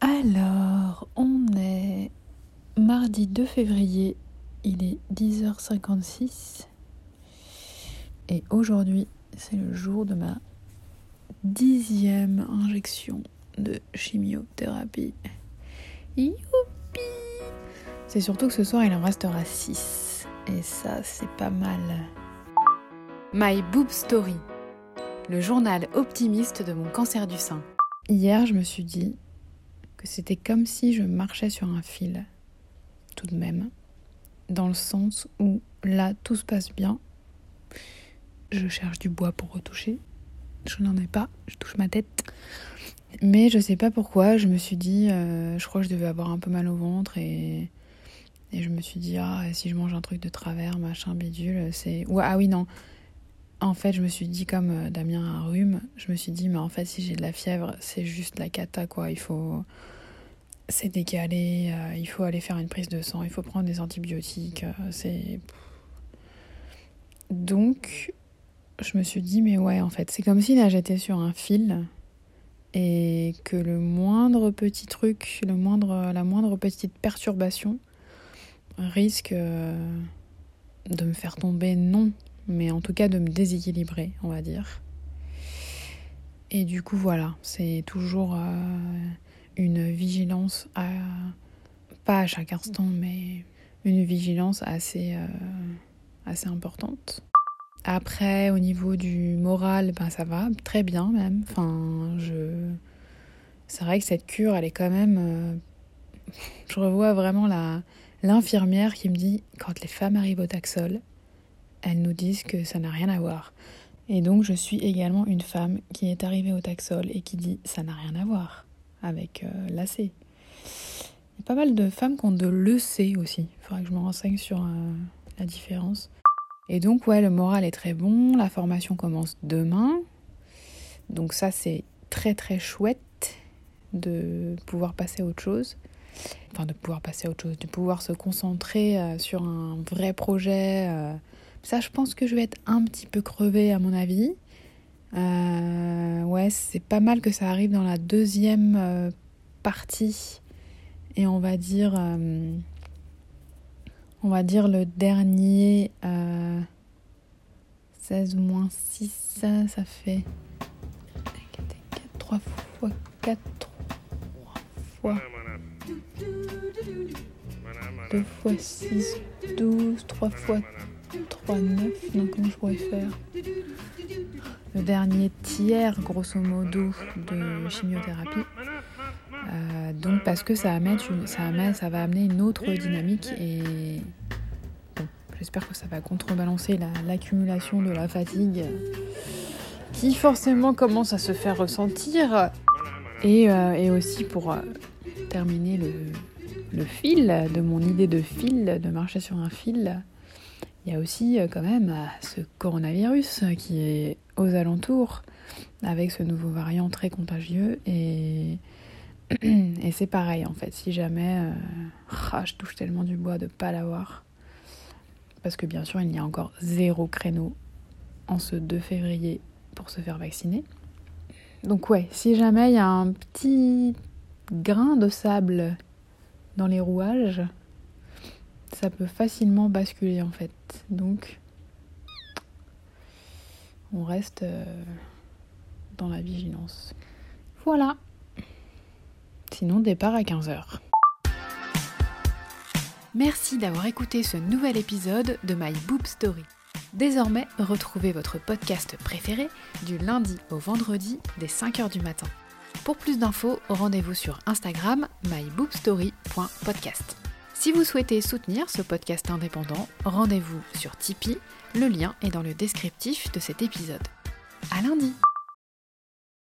Alors, on est mardi 2 février, il est 10h56 et aujourd'hui c'est le jour de ma dixième injection de chimiothérapie. Youpi C'est surtout que ce soir il en restera 6 et ça c'est pas mal. My Boob Story, le journal optimiste de mon cancer du sein. Hier je me suis dit c'était comme si je marchais sur un fil, tout de même, dans le sens où là tout se passe bien. Je cherche du bois pour retoucher. Je n'en ai pas, je touche ma tête. Mais je sais pas pourquoi, je me suis dit, euh, je crois que je devais avoir un peu mal au ventre et, et je me suis dit, ah, si je mange un truc de travers, machin, bidule, c'est. Ah oui, non. En fait, je me suis dit, comme euh, Damien a un rhume, je me suis dit, mais en fait, si j'ai de la fièvre, c'est juste la cata, quoi. Il faut. C'est décalé, euh, il faut aller faire une prise de sang, il faut prendre des antibiotiques, euh, c'est. Donc, je me suis dit, mais ouais, en fait, c'est comme si là j'étais sur un fil et que le moindre petit truc, le moindre, la moindre petite perturbation risque euh, de me faire tomber, non, mais en tout cas de me déséquilibrer, on va dire. Et du coup, voilà, c'est toujours une vigilance, à, pas à chaque instant, mais une vigilance assez, euh, assez importante. Après, au niveau du moral, ben ça va, très bien même. Enfin, je... C'est vrai que cette cure, elle est quand même... euh, Je revois vraiment la l'infirmière qui me dit, quand les femmes arrivent au taxol, elles nous disent que ça n'a rien à voir. Et donc, je suis également une femme qui est arrivée au taxol et qui dit, ça n'a rien à voir avec euh, l'AC. Il y a pas mal de femmes qui ont de l'EC aussi. Il faudra que je me renseigne sur euh, la différence. Et donc, ouais, le moral est très bon. La formation commence demain. Donc, ça, c'est très, très chouette de pouvoir passer à autre chose. Enfin, de pouvoir passer à autre chose, de pouvoir se concentrer euh, sur un vrai projet. Ça, je pense que je vais être un petit peu crevée, à mon avis. Euh, ouais, c'est pas mal que ça arrive dans la deuxième euh, partie. Et on va dire. euh, on va dire le dernier. euh, 16 moins 6, ça, ça fait. 3 fois 4, 3 fois. 2 fois 6, 12, 3 fois 3, 9. Donc, comment je pourrais faire Le dernier tiers, grosso modo, de chimiothérapie. Euh, donc, parce que ça, va amener une autre dynamique et. J'espère que ça va contrebalancer la- l'accumulation de la fatigue qui, forcément, commence à se faire ressentir. Et, euh, aussi pour euh, terminer le, le fil de mon idée de fil, de marcher sur un fil, il y a aussi quand même ce coronavirus qui est aux alentours avec ce nouveau variant très contagieux et, c'est pareil en fait, si jamais euh, ah, je touche tellement du bois de pas l'avoir parce que bien sûr il y a encore zéro créneau en ce 2 février pour se faire vacciner. Donc ouais, si jamais il y a un petit grain de sable dans les rouages, ça peut facilement basculer en fait. Donc on reste euh, dans la vigilance. Voilà. Sinon départ à 15h. Merci d'avoir écouté ce nouvel épisode de My Boob Story. Désormais, retrouvez votre podcast préféré du lundi au vendredi dès 5h du matin. Pour plus d'infos, rendez-vous sur Instagram myboobstory.podcast. Si vous souhaitez soutenir ce podcast indépendant, rendez-vous sur Tipeee, le lien est dans le descriptif de cet épisode. À lundi